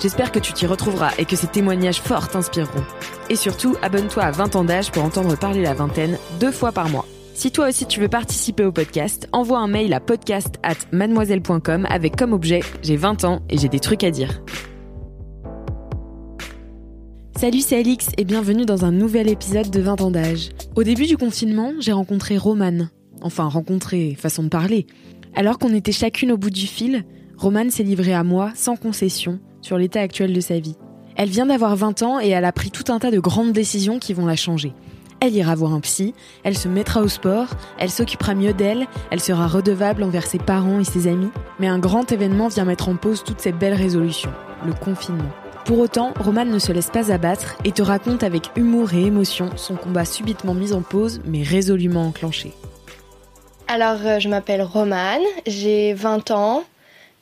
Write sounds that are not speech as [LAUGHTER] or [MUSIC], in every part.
J'espère que tu t'y retrouveras et que ces témoignages forts t'inspireront. Et surtout, abonne-toi à 20 ans d'âge pour entendre parler la vingtaine deux fois par mois. Si toi aussi tu veux participer au podcast, envoie un mail à podcast at mademoiselle.com avec comme objet J'ai 20 ans et j'ai des trucs à dire. Salut, c'est Alix et bienvenue dans un nouvel épisode de 20 ans d'âge. Au début du confinement, j'ai rencontré Romane. Enfin, rencontré, façon de parler. Alors qu'on était chacune au bout du fil, Romane s'est livrée à moi, sans concession, sur l'état actuel de sa vie. Elle vient d'avoir 20 ans et elle a pris tout un tas de grandes décisions qui vont la changer. Elle ira voir un psy, elle se mettra au sport, elle s'occupera mieux d'elle, elle sera redevable envers ses parents et ses amis. Mais un grand événement vient mettre en pause toutes ces belles résolutions, le confinement. Pour autant, Romane ne se laisse pas abattre et te raconte avec humour et émotion son combat subitement mis en pause mais résolument enclenché. Alors, euh, je m'appelle Romane, j'ai 20 ans,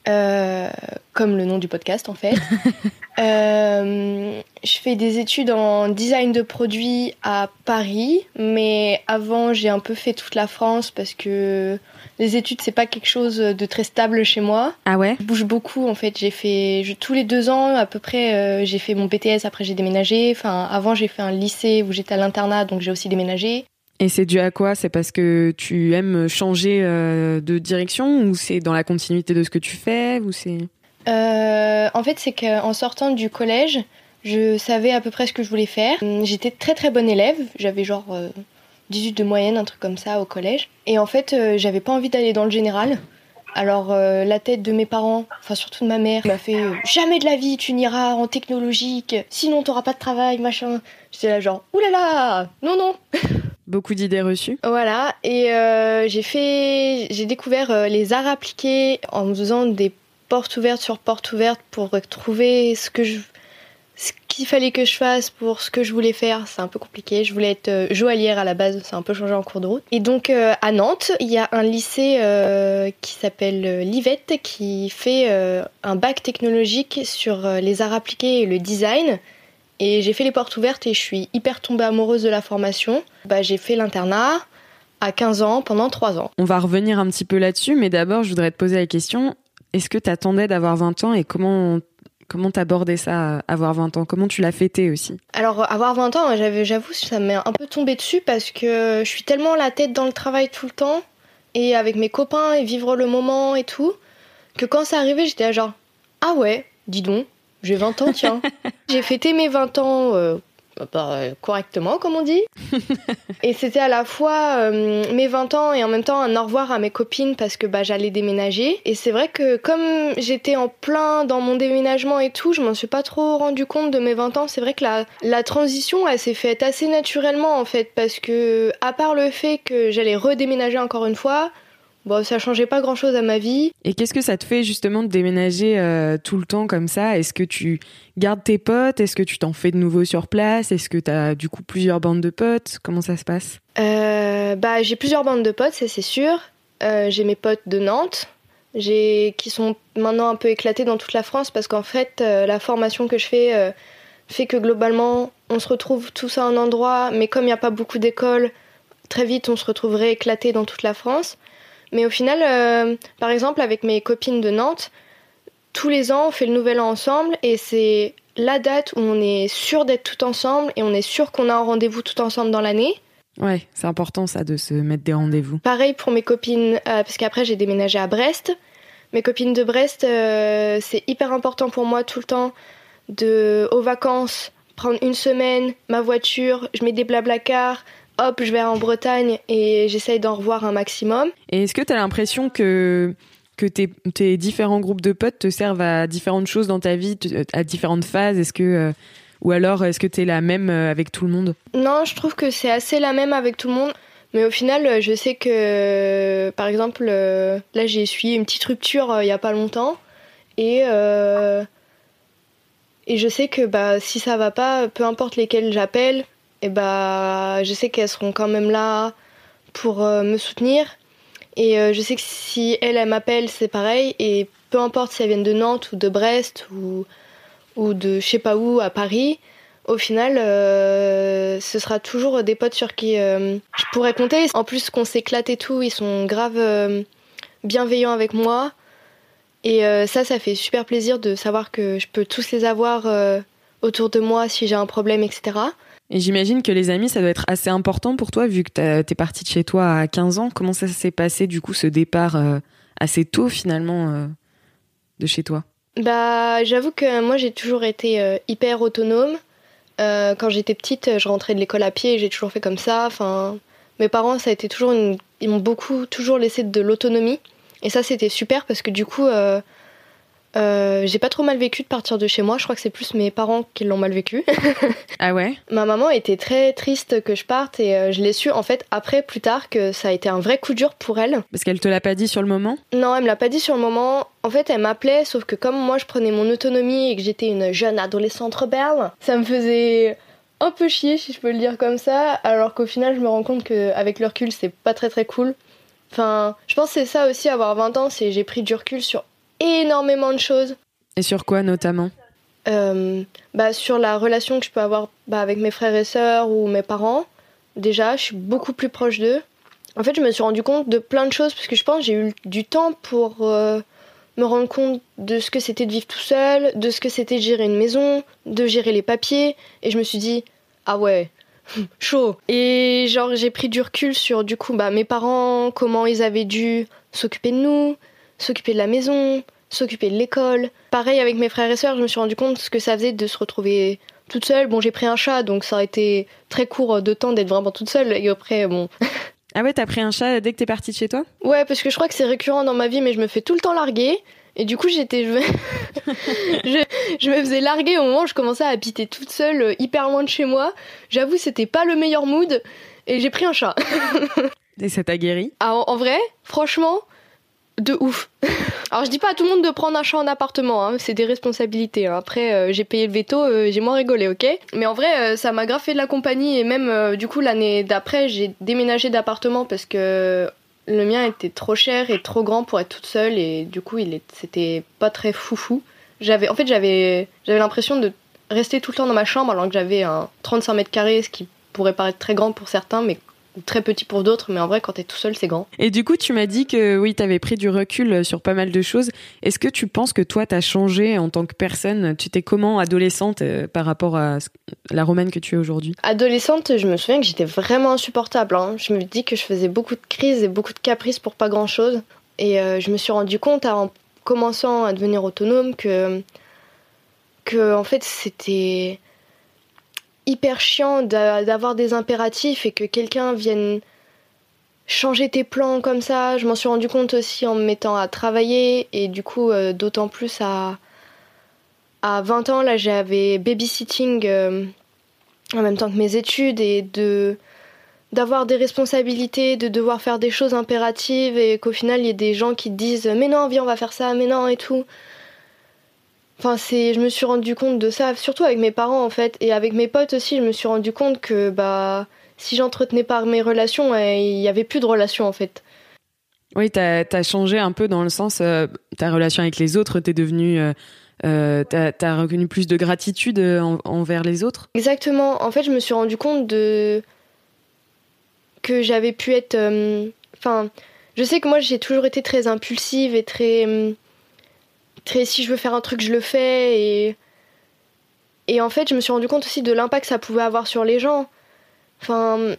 euh, comme le nom du podcast en fait. [LAUGHS] euh, je fais des études en design de produits à Paris, mais avant j'ai un peu fait toute la France parce que les études c'est pas quelque chose de très stable chez moi. Ah ouais? Je bouge beaucoup en fait. J'ai fait je- tous les deux ans à peu près. euh, j'ai fait mon BTS. Après j'ai déménagé. Enfin avant j'ai fait un lycée où j'étais à l'internat donc j'ai aussi déménagé. Et c'est dû à quoi? C'est parce que tu aimes changer euh, de direction ou c'est dans la continuité de ce que tu fais ou c'est? Euh, en fait, c'est qu'en sortant du collège, je savais à peu près ce que je voulais faire. Hum, J'étais très très bonne élève, j'avais genre euh, 18 de moyenne, un truc comme ça au collège. Et en fait, euh, j'avais pas envie d'aller dans le général. Alors euh, la tête de mes parents, enfin surtout de ma mère, m'a fait euh, jamais de la vie tu n'iras en technologique, sinon t'auras pas de travail, machin. J'étais là genre oulala, non non. [LAUGHS] beaucoup d'idées reçues Voilà, et euh, j'ai fait, j'ai découvert les arts appliqués en faisant des portes ouvertes sur portes ouvertes pour trouver ce que je, ce qu'il fallait que je fasse pour ce que je voulais faire. C'est un peu compliqué. Je voulais être euh, joaillière à la base, c'est un peu changé en cours de route. Et donc euh, à Nantes, il y a un lycée euh, qui s'appelle Livette qui fait un bac technologique sur les arts appliqués et le design. Et j'ai fait les portes ouvertes et je suis hyper tombée amoureuse de la formation. Bah, j'ai fait l'internat à 15 ans pendant 3 ans. On va revenir un petit peu là-dessus, mais d'abord, je voudrais te poser la question est-ce que t'attendais d'avoir 20 ans et comment comment t'abordais ça, avoir 20 ans? Comment tu l'as fêté aussi? Alors avoir 20 ans, j'avais- j'avoue, ça m'est un peu tombé dessus parce que je suis tellement la tête dans le travail tout le temps et avec mes copains et vivre le moment et tout, que quand ça arrivait, j'étais genre ah ouais, dis donc, j'ai 20 ans, tiens. [LAUGHS] j'ai fêté mes 20 ans euh, bah, euh, correctement, comme on dit. et c'était à la fois euh, mes 20 ans et en même temps un au revoir à mes copines parce que bah, j'allais déménager. Et c'est vrai que comme j'étais en plein dans mon déménagement et tout, je m'en suis pas trop rendu compte de mes 20 ans. C'est vrai que la, la transition, elle s'est faite assez naturellement en fait parce que à part le fait que j'allais redéménager encore une fois, bon, ça changeait pas grand chose à ma vie. Et qu'est-ce que ça te fait justement de déménager euh, tout le temps comme ça? Est-ce que tu gardes tes potes? Est-ce que tu t'en fais de nouveaux sur place? Est-ce que t'as du coup plusieurs bandes de potes? Comment ça se passe? Euh, bah, j'ai plusieurs bandes de potes, ça c'est sûr. Euh, j'ai mes potes de Nantes, j'ai qui sont maintenant un peu éclatés dans toute la France parce qu'en fait, la formation que je fais fait que globalement, on se retrouve tous à un endroit, mais comme il n'y a pas beaucoup d'écoles, très vite on se retrouverait éclatés dans toute la France. Mais au final, euh, par exemple, avec mes copines de Nantes, tous les ans, on fait le nouvel an ensemble et c'est la date où on est sûr d'être tout ensemble et on est sûr qu'on a un rendez-vous tout ensemble dans l'année. Ouais, c'est important ça de se mettre des rendez-vous. Pareil pour mes copines, euh, parce qu'après j'ai déménagé à Brest. Mes copines de Brest, euh, c'est hyper important pour moi tout le temps de, aux vacances, prendre une semaine, ma voiture, je mets des cars, hop, je vais en Bretagne et j'essaye d'en revoir un maximum. Et est-ce que tu as l'impression que que tes, tes, différents groupes de potes te servent à différentes choses dans ta vie, à différentes phases? Est-ce que euh, ou alors est-ce que tu es la même euh, avec tout le monde? Non, je trouve que c'est assez la même avec tout le monde. Mais au final, je sais que, par exemple, là, j'ai essuyé une petite rupture il y a pas longtemps. Et, et je sais que bah, si ça va pas, peu importe lesquels j'appelle, et bah, je sais qu'elles seront quand même là pour euh, me soutenir. Et euh, je sais que si elles, elles m'appellent, c'est pareil. Et peu importe si elles viennent de Nantes ou de Brest ou, ou de je sais pas où, à Paris, au final, euh, ce sera toujours des potes sur qui je pourrais compter. En plus qu'on s'éclate et tout, ils sont grave bienveillants avec moi. Et ça, ça fait super plaisir de savoir que je peux tous les avoir autour de moi si j'ai un problème, etc. Et j'imagine que les amis, ça doit être assez important pour toi, vu que t'es partie de chez toi à 15 ans. Comment ça s'est passé, du coup, ce départ euh, assez tôt, finalement, euh, de chez toi? Bah, j'avoue que moi, j'ai toujours été euh, hyper autonome. quand j'étais petite, je rentrais de l'école à pied j'ai toujours fait comme ça. Enfin, mes parents, ça a été toujours Ils m'ont beaucoup, toujours laissé de l'autonomie. Et ça, c'était super parce que du coup, euh, j'ai pas trop mal vécu de partir de chez moi. Je crois que c'est plus mes parents qui l'ont mal vécu. [LAUGHS] ah ouais? Ma maman était très triste que je parte et euh, je l'ai su en fait après, plus tard, que ça a été un vrai coup dur pour elle. Parce qu'elle te l'a pas dit sur le moment? Non, elle me l'a pas dit sur le moment. En fait, elle m'appelait, sauf que comme moi je prenais mon autonomie et que j'étais une jeune adolescente rebelle, ça me faisait un peu chier, si je peux le dire comme ça. Alors qu'au final, je me rends compte qu'avec le recul, c'est pas très très cool. Enfin, je pense que c'est ça aussi, avoir 20 ans, c'est j'ai pris du recul sur énormément de choses. Et sur quoi notamment euh, bah, Sur la relation que je peux avoir bah, avec mes frères et sœurs ou mes parents. Déjà, je suis beaucoup plus proche d'eux. En fait, je me suis rendu compte de plein de choses parce que je pense que j'ai eu du temps pour euh, me rendre compte de ce que c'était de vivre tout seul, de ce que c'était de gérer une maison, de gérer les papiers. Et je me suis dit, ah ouais, [LAUGHS] chaud. Et genre, j'ai pris du recul sur du coup bah, mes parents, comment ils avaient dû s'occuper de nous, s'occuper de la maison, s'occuper de l'école. Pareil avec mes frères et sœurs, je me suis rendu compte ce que ça faisait de se retrouver toute seule. Bon, j'ai pris un chat, donc ça a été très court de temps d'être vraiment toute seule. Et après, bon. [LAUGHS] ah ouais, t'as pris un chat dès que t'es partie de chez toi? Ouais, parce que je crois que c'est récurrent dans ma vie, mais je me fais tout le temps larguer. Et du coup, j'étais, [LAUGHS] je... je, me faisais larguer au moment où je commençais à habiter toute seule, euh, hyper loin de chez moi. J'avoue, c'était pas le meilleur mood. Et j'ai pris un chat. [LAUGHS] et ça t'a guéri? Ah, en vrai, franchement, de ouf. [LAUGHS] Alors je dis pas à tout le monde de prendre un chat en appartement, hein, c'est des responsabilités. Hein. Après euh, j'ai payé le veto, euh, j'ai moins rigolé, ok? Mais en vrai euh, ça m'a fait de la compagnie et même du coup l'année d'après j'ai déménagé d'appartement parce que le mien était trop cher et trop grand pour être toute seule et du coup il c'était pas très foufou. J'avais en fait j'avais j'avais l'impression de rester tout le temps dans ma chambre alors que j'avais un 35 mètres carrés, ce qui pourrait paraître très grand pour certains, mais très petit pour d'autres, mais en vrai, quand t'es tout seul, c'est grand. Et du coup, tu m'as dit que oui, t'avais pris du recul euh, sur pas mal de choses. Est-ce que tu penses que toi, t'as changé en tant que personne? Tu t'es comment adolescente euh, par rapport à la romaine que tu es aujourd'hui? Adolescente, je me souviens que j'étais vraiment insupportable. Hein. Je me dis que je faisais beaucoup de crises et beaucoup de caprices pour pas grand-chose. Et euh, je me suis rendu compte en commençant à devenir autonome que, que en fait, c'était hyper chiant d'avoir des impératifs et que quelqu'un vienne changer tes plans comme ça. Je m'en suis rendu compte aussi en me mettant à travailler et du coup euh, d'autant plus à à 20 ans là j'avais babysitting euh, en même temps que mes études et de d'avoir des responsabilités, de devoir faire des choses impératives et qu'au final il y ait des gens qui te disent mais non viens on va faire ça, mais non et tout. Enfin, c'est, je me suis rendu compte de ça, surtout avec mes parents en fait, et avec mes potes aussi. Je me suis rendu compte que bah, si j'entretenais pas mes relations, il y avait plus de relations en fait. Oui, t'as as changé un peu dans le sens, euh, ta relation avec les autres, t'es devenu, euh, euh, t'as as reconnu plus de gratitude envers les autres? Exactement. En fait, je me suis rendu compte de que j'avais pu être, enfin, je sais que moi j'ai toujours été très impulsive et très si je veux faire un truc, je le fais. Et, et en fait, je me suis rendu compte aussi de l'impact que ça pouvait avoir sur les gens. Enfin,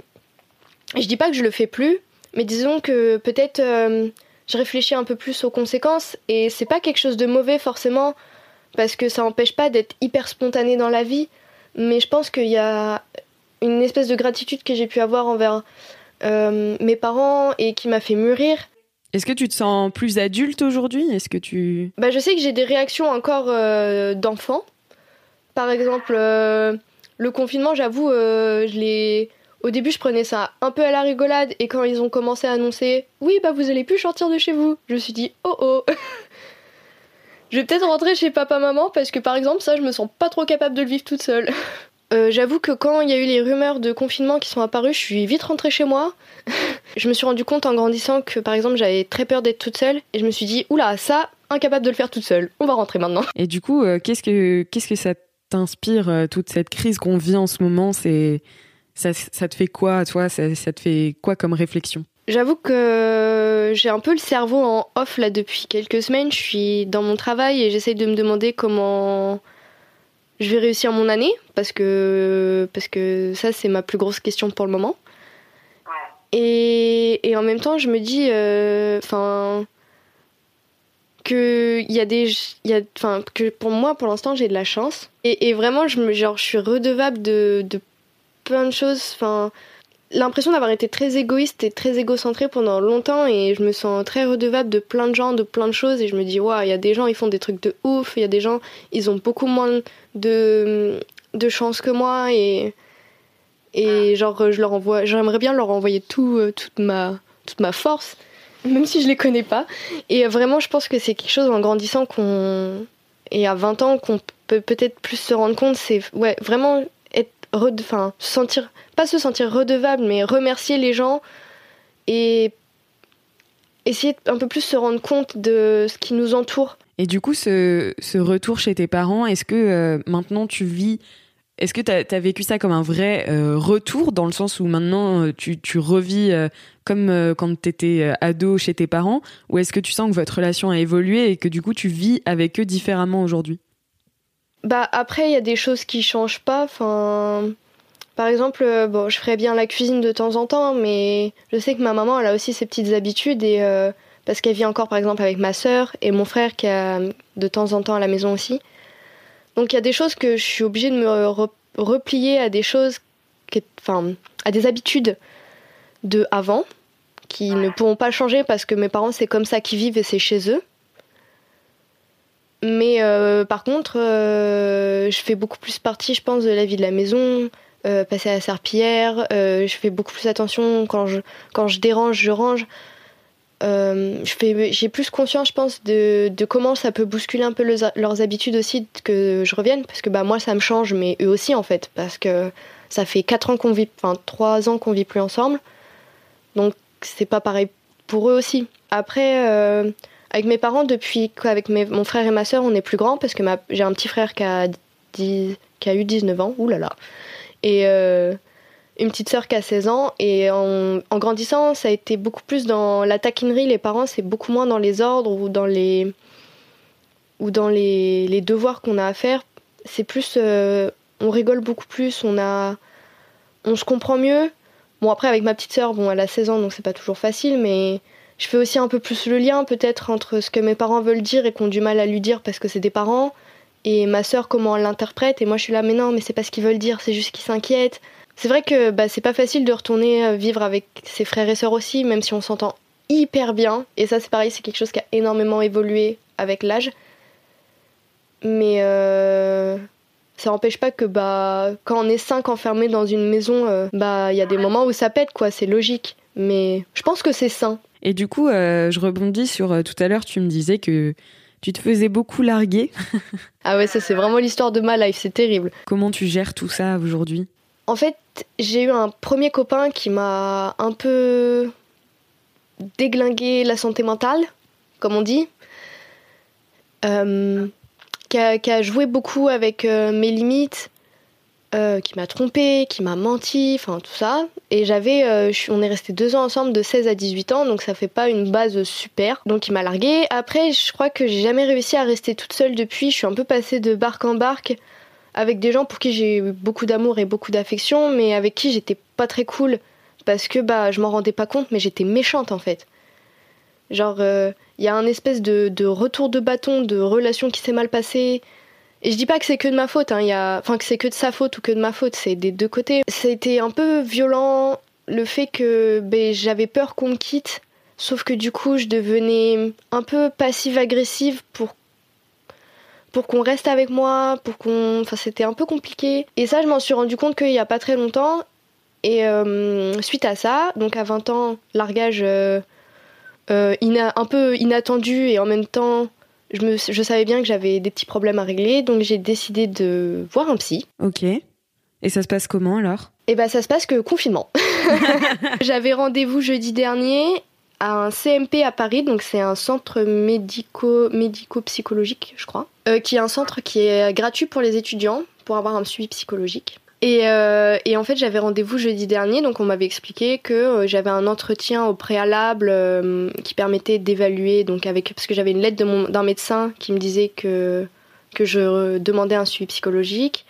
je dis pas que je le fais plus, mais disons que peut-être euh, je réfléchis un peu plus aux conséquences et c'est pas quelque chose de mauvais forcément parce que ça n'empêche pas d'être hyper spontané dans la vie. Mais je pense qu'il y a une espèce de gratitude que j'ai pu avoir envers euh, mes parents et qui m'a fait mûrir. Est-ce que tu te sens plus adulte aujourd'hui? Est-ce que tu bah, je sais que j'ai des réactions encore euh, d'enfant. Par exemple, euh, le confinement, j'avoue, je l'ai au début, je prenais ça un peu à la rigolade et quand ils ont commencé à annoncer "Oui, bah vous allez plus sortir de chez vous." Je me suis dit "Oh oh." [LAUGHS] je vais peut-être rentrer chez papa maman parce que par exemple, ça je me sens pas trop capable de le vivre toute seule. Euh, j'avoue que quand il y a eu les rumeurs de confinement qui sont apparues, je suis vite rentrée chez moi. [LAUGHS] je me suis rendu compte en grandissant que par exemple j'avais très peur d'être toute seule et je me suis dit oula ça incapable de le faire toute seule. On va rentrer maintenant. Et du coup euh, qu'est-ce que qu'est-ce que ça t'inspire euh, toute cette crise qu'on vit en ce moment? C'est ça, ça, te fait quoi toi? Ça, ça te fait quoi comme réflexion? J'avoue que j'ai un peu le cerveau en off là depuis quelques semaines. Je suis dans mon travail et j'essaye de me demander comment je vais réussir mon année parce que, parce que ça, c'est ma plus grosse question pour le moment. Et, et en même temps, je me dis, euh, que il y a des, y a, enfin, que pour moi, pour l'instant, j'ai de la chance. Et, et, vraiment, je me, genre, je suis redevable de, de plein de choses. Enfin, l'impression d'avoir été très égoïste et très égocentré pendant longtemps et je me sens très redevable de plein de gens, de plein de choses et je me dis waouh, il y a des gens ils font des trucs de ouf, il y a des gens ils ont beaucoup moins de de chance que moi et et genre je leur envoie j'aimerais bien leur envoyer tout euh, toute ma toute ma force même si je les connais pas. Et vraiment je pense que c'est quelque chose en grandissant qu'on et à 20 ans qu'on peut peut-être plus se rendre compte c'est ouais vraiment sentir pas se sentir redevable, mais remercier les gens et essayer un peu plus se rendre compte de ce qui nous entoure. Et du coup, ce, ce retour chez tes parents, est-ce que euh, maintenant tu vis est-ce que tu as, vécu ça comme un vrai euh, retour, dans le sens où maintenant euh, tu, tu revis comme quand tu étais ado chez tes parents, ou est-ce que tu sens que votre relation a évolué et que du coup tu vis avec eux différemment aujourd'hui? Bah après, il y a des choses qui changent pas. Enfin, par exemple, euh, bon, je ferais bien la cuisine de temps en temps, mais je sais que ma maman, elle a aussi ses petites habitudes et euh, parce qu'elle vit encore, par exemple, avec ma sœur et mon frère qui a de temps en temps à la maison aussi. Donc il y a des choses que je suis obligée de me replier à des choses, enfin, à des habitudes de avant qui ne pourront pas changer parce que mes parents c'est comme ça qu'ils vivent et c'est chez eux. Mais euh, par contre, je fais beaucoup plus partie, je pense, de la vie de la maison. Euh, passer à la serpillière. Euh, je fais beaucoup plus attention quand je, quand je dérange, je range. Euh, j'ai plus conscience, je pense, de, de, comment ça peut bousculer un peu leurs habitudes aussi que je revienne. Parce que bah, moi, ça me change, mais eux aussi, en fait. Parce que ça fait 4 ans qu'on vit, enfin 3 ans qu'on vit plus ensemble. Donc, c'est pas pareil pour eux aussi. Après, avec mes parents, depuis qu'avec mon frère et ma soeur, on est plus grands, parce que j'ai un petit frère qui a, eu 19 ans. Là et euh, une petite sœur qui a 16 ans. Et en, grandissant, ça a été beaucoup plus dans la taquinerie. Les parents, c'est beaucoup moins dans les ordres ou dans les, devoirs qu'on a à faire. C'est plus. Euh, on rigole beaucoup plus, on, on se comprend mieux. Bon, après, avec ma petite sœur, bon, elle a 16 ans, donc c'est pas toujours facile, mais je fais aussi un peu plus le lien, peut-être, entre ce que mes parents veulent dire et qu'on du mal à lui dire parce que c'est des parents. Et ma sœur comment elle l'interprète. Et moi je suis là mais non mais c'est pas ce qu'ils veulent dire c'est juste qu'ils s'inquiètent. C'est vrai que bah, c'est pas facile de retourner euh, vivre avec ses frères et sœurs aussi même si on s'entend hyper bien. Et ça c'est pareil c'est quelque chose qui a énormément évolué avec l'âge. Mais euh, ça n'empêche pas que bah quand on est cinq enfermés dans une maison euh, bah il y a des moments où ça pète quoi c'est logique. Mais je pense que c'est sain et du coup je rebondis sur tout à l'heure tu me disais que tu te faisais beaucoup larguer. [LAUGHS] ah ouais, ça c'est vraiment l'histoire de ma life, c'est terrible. Comment tu gères tout ça aujourd'hui? En fait, j'ai eu un premier copain qui m'a un peu déglingué la santé mentale, comme on dit. Euh, qui, a, joué beaucoup avec euh, mes limites, euh, qui m'a trompé, qui m'a menti, enfin tout ça. Et j'avais, euh, on est resté deux ans ensemble de 16 à 18 ans, donc ça fait pas une base super. Donc il m'a largué. Après, je crois que j'ai jamais réussi à rester toute seule depuis. Je suis un peu passée de barque en barque avec des gens pour qui j'ai eu beaucoup d'amour et beaucoup d'affection, mais avec qui j'étais pas très cool parce que bah je m'en rendais pas compte, mais j'étais méchante en fait. Genre, il y a un espèce de, de retour de bâton, de relation qui s'est mal passée. Et je dis pas que c'est que de ma faute, hein, y a... enfin que c'est que de sa faute ou que de ma faute, c'est des deux côtés. C'était un peu violent le fait que ben, j'avais peur qu'on me quitte, sauf que du coup je devenais un peu passive-agressive pour pour qu'on reste avec moi, pour qu'on... Enfin c'était un peu compliqué. Et ça je m'en suis rendu compte qu'il y a pas très longtemps. Et euh, suite à ça, donc à 20 ans, largage euh, euh, un peu inattendu et en même temps je, me, je savais bien que j'avais des petits problèmes à régler, donc j'ai décidé de voir un psy. Ok. Et ça se passe comment alors? Eh ben ça se passe que confinement. [LAUGHS] J'avais rendez-vous jeudi dernier à un CMP à Paris, donc c'est un centre médico médico-psychologique, je crois, euh, qui est un centre qui est gratuit pour les étudiants pour avoir un suivi psychologique. Et, euh, et, en fait, j'avais rendez-vous jeudi dernier, donc on m'avait expliqué que euh, j'avais un entretien au préalable euh, qui permettait d'évaluer, donc avec parce que j'avais une lettre d'un médecin qui me disait que que je demandais un suivi psychologique,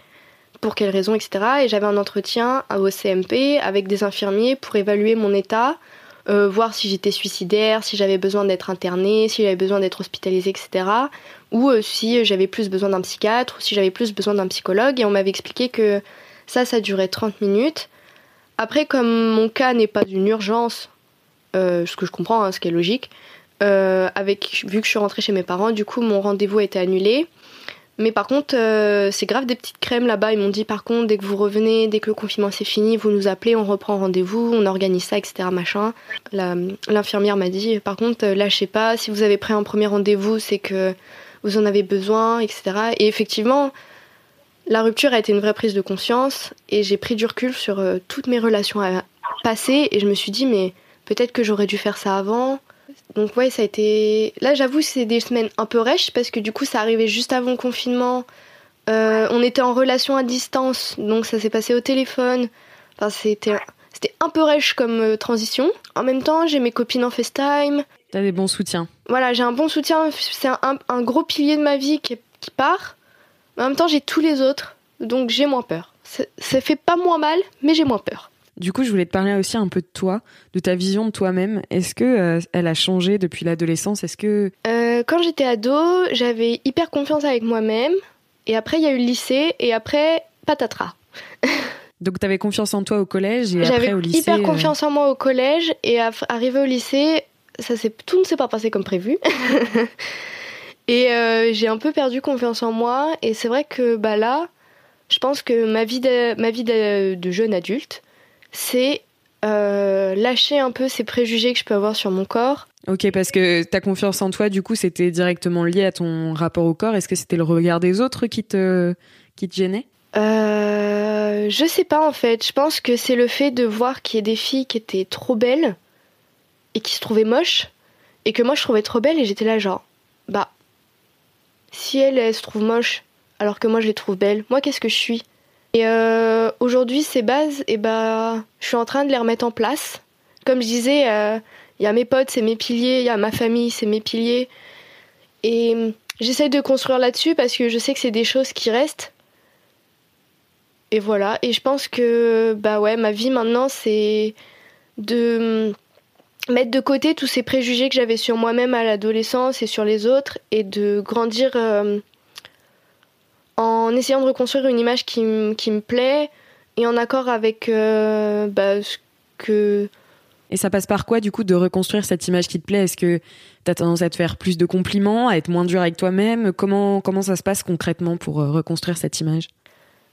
pour quelles raisons, etc. Et j'avais un entretien au CMP avec des infirmiers pour évaluer mon état, voir si j'étais suicidaire, si j'avais besoin d'être internée, si j'avais besoin d'être hospitalisée, etc. Ou si j'avais plus besoin d'un psychiatre, ou si j'avais plus besoin d'un psychologue. Et on m'avait expliqué que ça, ça durait 30 minutes. Après, comme mon cas n'est pas une urgence, euh, ce que je comprends, hein, ce qui est logique, euh, avec, vu que je suis rentrée chez mes parents, du coup, mon rendez-vous a été annulé. Mais par contre, euh, c'est grave des petites crèmes là-bas. Ils m'ont dit, par contre, dès que vous revenez, dès que le confinement c'est fini, vous nous appelez, on reprend rendez-vous, on organise ça, etc. Machin. L'infirmière m'a dit, par contre, lâchez pas. Si vous avez pris un premier rendez-vous, c'est que vous en avez besoin, etc. Et effectivement, la rupture a été une vraie prise de conscience et j'ai pris du recul sur euh, toutes mes relations passées et je me suis dit mais peut-être que j'aurais dû faire ça avant. Donc ouais, ça a été... Là j'avoue c'est des semaines un peu rêches parce que du coup ça arrivait juste avant le confinement. Euh, on était en relation à distance, donc ça s'est passé au téléphone. Enfin c'était... C'était un peu rêche comme euh, transition. En même temps, j'ai mes copines en FaceTime. T'as des bons soutiens. Voilà, j'ai un bon soutien. C'est un, gros pilier de ma vie qui part en même temps, j'ai tous les autres, donc j'ai moins peur. Ça fait pas moins mal, mais j'ai moins peur. Du coup, je voulais te parler aussi un peu de toi, de ta vision de toi-même. Est-ce que euh, elle a changé depuis l'adolescence? Est-ce que euh, quand j'étais ado, j'avais hyper confiance avec moi-même, et après il y a eu le lycée, et après patatras. [LAUGHS] Donc tu avais confiance en toi au collège et après au lycée. J'avais hyper euh, confiance en moi au collège et arrivé au lycée, ça tout ne s'est pas passé comme prévu. [LAUGHS] Et euh, j'ai un peu perdu confiance en moi. Et c'est vrai que bah là, je pense que ma vie de, ma vie de, jeune adulte, c'est euh, lâcher un peu ces préjugés que je peux avoir sur mon corps. Ok, parce que ta confiance en toi, du coup, c'était directement lié à ton rapport au corps. Est-ce que c'était le regard des autres qui te, qui te gênait? Euh, Je sais pas en fait. Je pense que c'est le fait de voir qu'il y a des filles qui étaient trop belles et qui se trouvaient moches et que moi je trouvais trop belles et j'étais là genre si elle, se trouve moche, alors que moi je les trouve belles, moi qu'est-ce que je suis? Et euh, aujourd'hui, ces bases, et eh ben, je suis en train de les remettre en place. Comme je disais, il euh, y a mes potes, c'est mes piliers, il y a ma famille, c'est mes piliers. Et euh, j'essaie de construire là-dessus parce que je sais que c'est des choses qui restent. Et voilà. Et je pense que, bah ouais, ma vie maintenant, c'est de mettre de côté tous ces préjugés que j'avais sur moi-même à l'adolescence et sur les autres et de grandir euh, en essayant de reconstruire une image qui, me plaît et en accord avec euh, bah, ce que... Et ça passe par quoi du coup de reconstruire cette image qui te plaît? Est-ce que tu as tendance à te faire plus de compliments, à être moins dur avec toi-même? Comment, comment ça se passe concrètement pour euh, reconstruire cette image?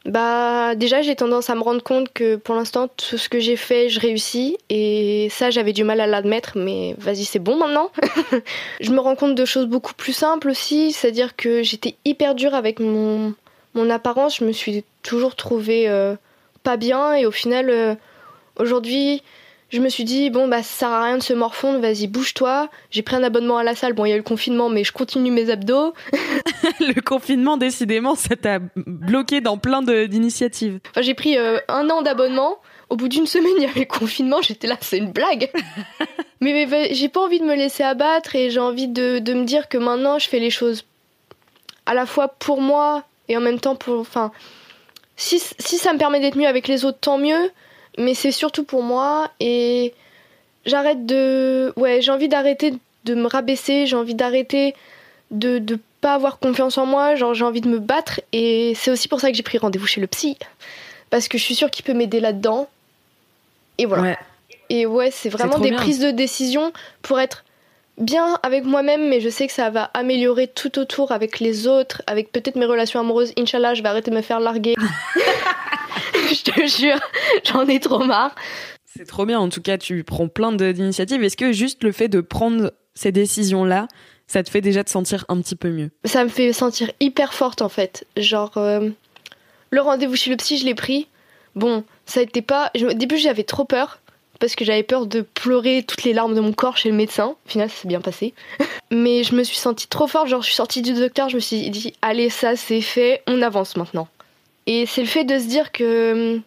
Bah déjà j'ai tendance à me rendre compte que pour l'instant tout ce que j'ai fait je réussis. Et ça j'avais du mal à l'admettre mais vas-y c'est bon maintenant. [LAUGHS] je me rends compte de choses beaucoup plus simples aussi, c'est-à-dire que j'étais hyper dure avec mon, mon apparence, je me suis toujours trouvée euh, pas bien. Et au final euh, aujourd'hui je me suis dit, bon, bah, ça sert à rien de se morfondre, vas-y, bouge-toi. J'ai pris un abonnement à la salle. Bon, il y a eu le confinement, mais je continue mes abdos. [LAUGHS] le confinement, décidément, ça t'a bloqué dans plein d'initiatives. Enfin, j'ai pris euh, un an d'abonnement. Au bout d'une semaine, [LAUGHS] il y avait le confinement. J'étais là, c'est une blague. [LAUGHS] mais, j'ai pas envie de me laisser abattre et j'ai envie de, de me dire que maintenant, je fais les choses à la fois pour moi et en même temps pour. Enfin, si, si ça me permet d'être mieux avec les autres, tant mieux mais c'est surtout pour moi et j'arrête de ouais j'ai envie d'arrêter de me rabaisser, j'ai envie d'arrêter de ne pas avoir confiance en moi, genre j'ai envie de me battre et c'est aussi pour ça que j'ai pris rendez-vous chez le psy parce que je suis sûre qu'il peut m'aider là-dedans. Et voilà. Et ouais, c'est vraiment des prises de décision pour être bien avec moi-même, mais je sais que ça va améliorer tout autour avec les autres, avec peut-être mes relations amoureuses. Inch'Allah, je vais arrêter de me faire larguer. [LAUGHS] je te jure, j'en ai trop marre. C'est trop bien, en tout cas, tu prends plein d'initiatives. Est-ce que juste le fait de prendre ces décisions-là, ça te fait déjà te sentir un petit peu mieux? Ça me fait sentir hyper forte en fait. Genre, euh, le rendez-vous chez le psy, je l'ai pris. Bon, ça n'était pas. Au début, j'avais trop peur parce que j'avais peur de pleurer toutes les larmes de mon corps chez le médecin. Au final, ça s'est bien passé. [LAUGHS] Mais je me suis sentie trop forte. Genre, je suis sortie du docteur, je me suis dit, allez, ça c'est fait, on avance maintenant. Et c'est le fait de se dire que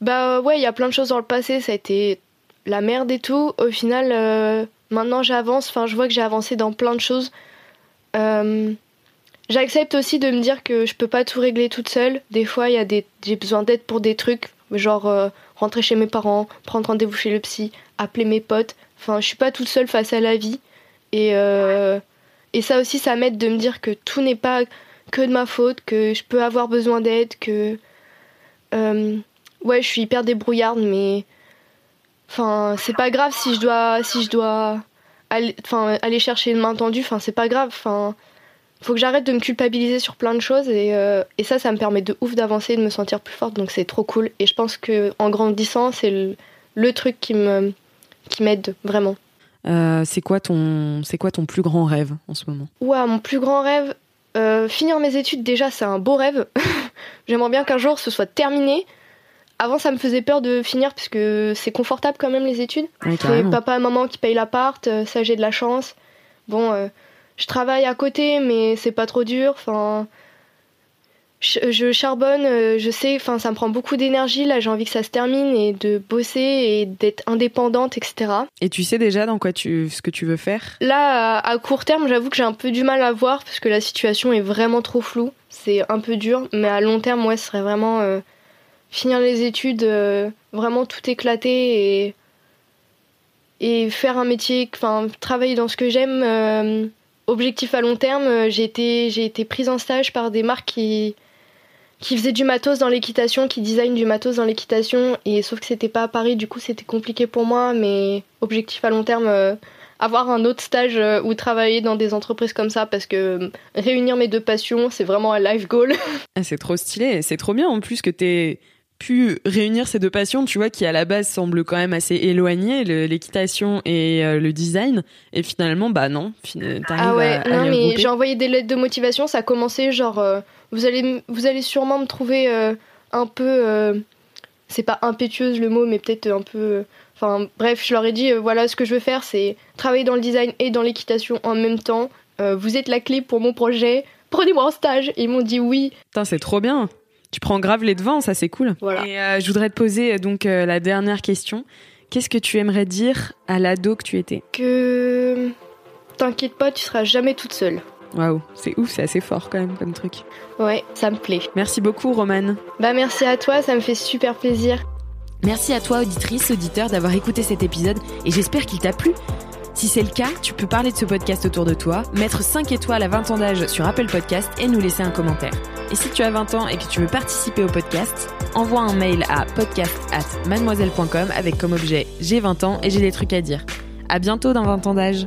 bah ouais, il y a plein de choses dans le passé, ça a été la merde et tout. Au final, euh, maintenant j'avance, enfin je vois que j'ai avancé dans plein de choses. Euh, j'accepte aussi de me dire que je peux pas tout régler toute seule. Des fois, il des, j'ai besoin d'aide pour des trucs, genre euh, rentrer chez mes parents, prendre rendez-vous chez le psy, appeler mes potes. Enfin, je suis pas toute seule face à la vie. Et, et ça aussi, ça m'aide de me dire que tout n'est pas que de ma faute, que je peux avoir besoin d'aide, que ouais, je suis hyper débrouillarde, mais enfin, c'est pas grave si je dois, si je dois aller, enfin, aller chercher une main tendue. Enfin, c'est pas grave. Enfin, faut que j'arrête de me culpabiliser sur plein de choses et, euh, et ça, ça me permet de ouf d'avancer, de me sentir plus forte. Donc c'est trop cool. Et je pense que en grandissant, c'est le, le, truc qui me, qui m'aide vraiment. Euh, c'est quoi ton, c'est quoi ton plus grand rêve en ce moment? Ouais, mon plus grand rêve, euh, finir mes études déjà, c'est un beau rêve. [LAUGHS] J'aimerais bien qu'un jour ce soit terminé avant, ça me faisait peur de finir parce que c'est confortable quand même les études. c'est papa et maman qui payent l'appart, euh, ça j'ai de la chance. Bon, euh, je travaille à côté, mais c'est pas trop dur. Enfin, je, charbonne, euh, je sais, enfin, ça me prend beaucoup d'énergie. Là, j'ai envie que ça se termine et de bosser et d'être indépendante, etc. Et tu sais déjà dans quoi tu, ce que tu veux faire? Là, à, court terme, j'avoue que j'ai un peu du mal à voir parce que la situation est vraiment trop floue. C'est un peu dur, mais à long terme, moi, ce serait vraiment finir les études, euh, vraiment tout éclater et, et faire un métier, enfin travailler dans ce que j'aime. Euh, objectif à long terme, euh, j'ai été, j'ai été prise en stage par des marques qui, qui faisaient du matos dans l'équitation, qui designent du matos dans l'équitation, et sauf que c'était pas à Paris, du coup c'était compliqué pour moi, mais objectif à long terme, avoir un autre stage ou travailler dans des entreprises comme ça, parce que réunir mes deux passions, c'est vraiment un life goal. [LAUGHS] Ah, c'est trop stylé, c'est trop bien en plus que t'es pu réunir ces deux passions, tu vois, qui à la base semblent quand même assez éloignées, l'équitation et euh, le design. Et finalement, bah non, Ah ouais, non, mais j'ai envoyé des lettres de motivation, ça a commencé genre, euh, vous, allez, vous allez sûrement me trouver euh, un peu, c'est pas impétueuse le mot, mais peut-être un peu... Enfin bref, je leur ai dit, voilà, ce que je veux faire, c'est travailler dans le design et dans l'équitation en même temps. vous êtes la clé pour mon projet, prenez-moi en stage. Et ils m'ont dit oui. Putain, c'est trop bien tu prends grave les devants, ça c'est cool. Voilà. Et euh, je voudrais te poser donc euh, la dernière question. Qu'est-ce que tu aimerais dire à l'ado que tu étais? Que t'inquiète pas, tu seras jamais toute seule. Waouh, c'est ouf, c'est assez fort quand même comme truc. Ouais, ça me plaît. Merci beaucoup Romane. Bah merci à toi, ça me fait super plaisir. Merci à toi auditrice, auditeur d'avoir écouté cet épisode et j'espère qu'il t'a plu. Si c'est le cas, tu peux parler de ce podcast autour de toi, mettre 5 étoiles à 20 ans d'âge sur Apple Podcast et nous laisser un commentaire. Et si tu as 20 ans et que tu veux participer au podcast, envoie un mail à podcast at mademoiselle.com avec comme objet j'ai 20 ans et j'ai des trucs à dire. À bientôt dans 20 ans d'âge.